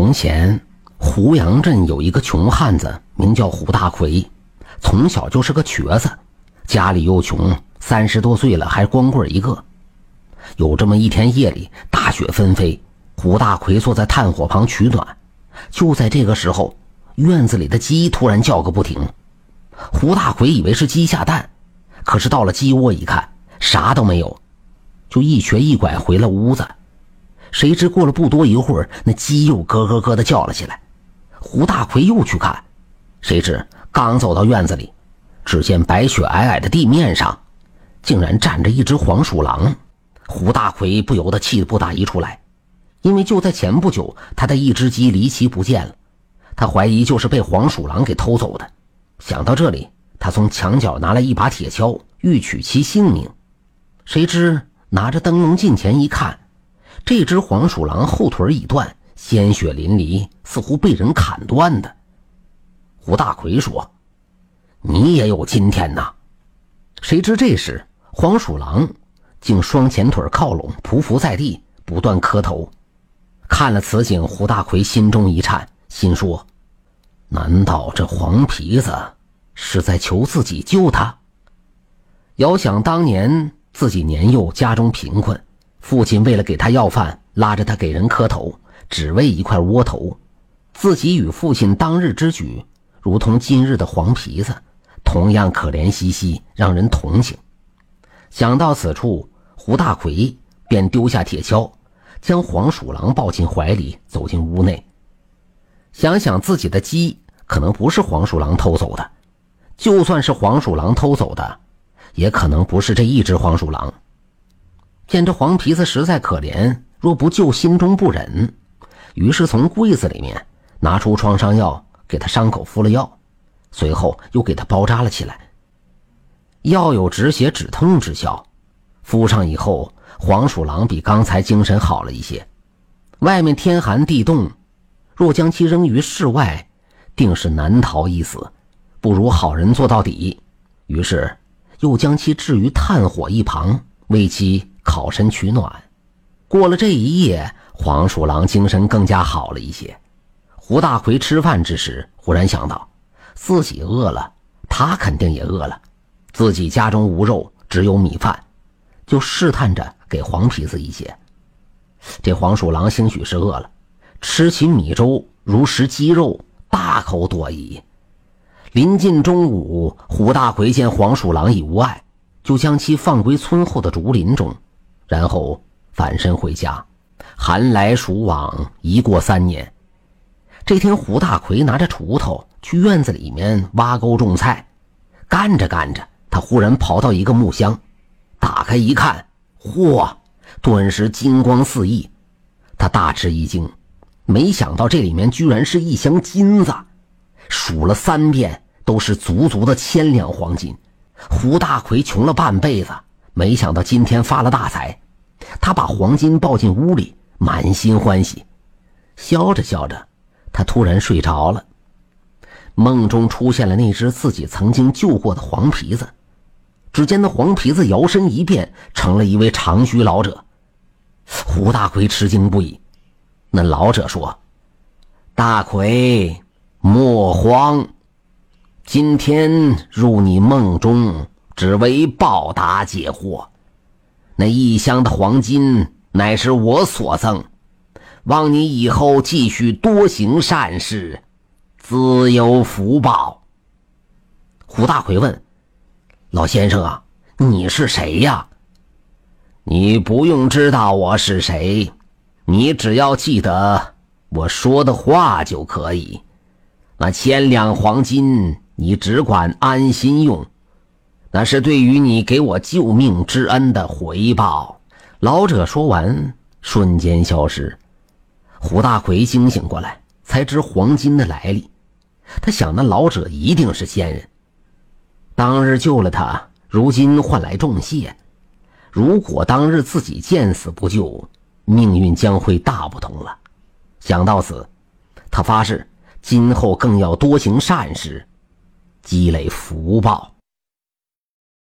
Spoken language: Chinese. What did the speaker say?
从前，胡杨镇有一个穷汉子，名叫胡大奎，从小就是个瘸子，家里又穷，三十多岁了还光棍一个。有这么一天夜里，大雪纷飞，胡大奎坐在炭火旁取暖。就在这个时候，院子里的鸡突然叫个不停。胡大奎以为是鸡下蛋，可是到了鸡窝一看，啥都没有，就一瘸一拐回了屋子。谁知过了不多一会儿，那鸡又咯咯咯的叫了起来。胡大奎又去看，谁知刚走到院子里，只见白雪皑皑的地面上，竟然站着一只黄鼠狼。胡大奎不由得气不打一处来，因为就在前不久，他的一只鸡离奇不见了，他怀疑就是被黄鼠狼给偷走的。想到这里，他从墙角拿来一把铁锹，欲取其性命。谁知拿着灯笼近前一看。这只黄鼠狼后腿已断，鲜血淋漓，似乎被人砍断的。胡大奎说：“你也有今天呐！”谁知这时黄鼠狼竟双前腿靠拢，匍匐在地，不断磕头。看了此景，胡大奎心中一颤，心说：“难道这黄皮子是在求自己救他？”遥想当年自己年幼，家中贫困。父亲为了给他要饭，拉着他给人磕头，只为一块窝头。自己与父亲当日之举，如同今日的黄皮子，同样可怜兮兮，让人同情。想到此处，胡大奎便丢下铁锹，将黄鼠狼抱进怀里，走进屋内。想想自己的鸡可能不是黄鼠狼偷走的，就算是黄鼠狼偷走的，也可能不是这一只黄鼠狼。见这黄皮子实在可怜，若不救，心中不忍，于是从柜子里面拿出创伤药，给他伤口敷了药，随后又给他包扎了起来。药有止血止痛之效，敷上以后，黄鼠狼比刚才精神好了一些。外面天寒地冻，若将其扔于室外，定是难逃一死，不如好人做到底。于是又将其置于炭火一旁，为其。烤身取暖，过了这一夜，黄鼠狼精神更加好了一些。胡大奎吃饭之时，忽然想到自己饿了，他肯定也饿了。自己家中无肉，只有米饭，就试探着给黄皮子一些。这黄鼠狼兴许是饿了，吃起米粥如食鸡肉，大口多颐。临近中午，胡大奎见黄鼠狼已无碍，就将其放归村后的竹林中。然后返身回家，寒来暑往，一过三年。这天，胡大奎拿着锄头去院子里面挖沟种菜，干着干着，他忽然跑到一个木箱，打开一看，嚯，顿时金光四溢。他大吃一惊，没想到这里面居然是一箱金子，数了三遍都是足足的千两黄金。胡大奎穷了半辈子。没想到今天发了大财，他把黄金抱进屋里，满心欢喜。笑着笑着，他突然睡着了。梦中出现了那只自己曾经救过的黄皮子。只见那黄皮子摇身一变，成了一位长须老者。胡大奎吃惊不已。那老者说：“大奎，莫慌，今天入你梦中。”只为报答解惑，那一箱的黄金乃是我所赠，望你以后继续多行善事，自有福报。胡大奎问：“老先生啊，你是谁呀？”你不用知道我是谁，你只要记得我说的话就可以。那千两黄金，你只管安心用。那是对于你给我救命之恩的回报。老者说完，瞬间消失。胡大奎惊醒过来，才知黄金的来历。他想，那老者一定是仙人，当日救了他，如今换来重谢。如果当日自己见死不救，命运将会大不同了。想到此，他发誓，今后更要多行善事，积累福报。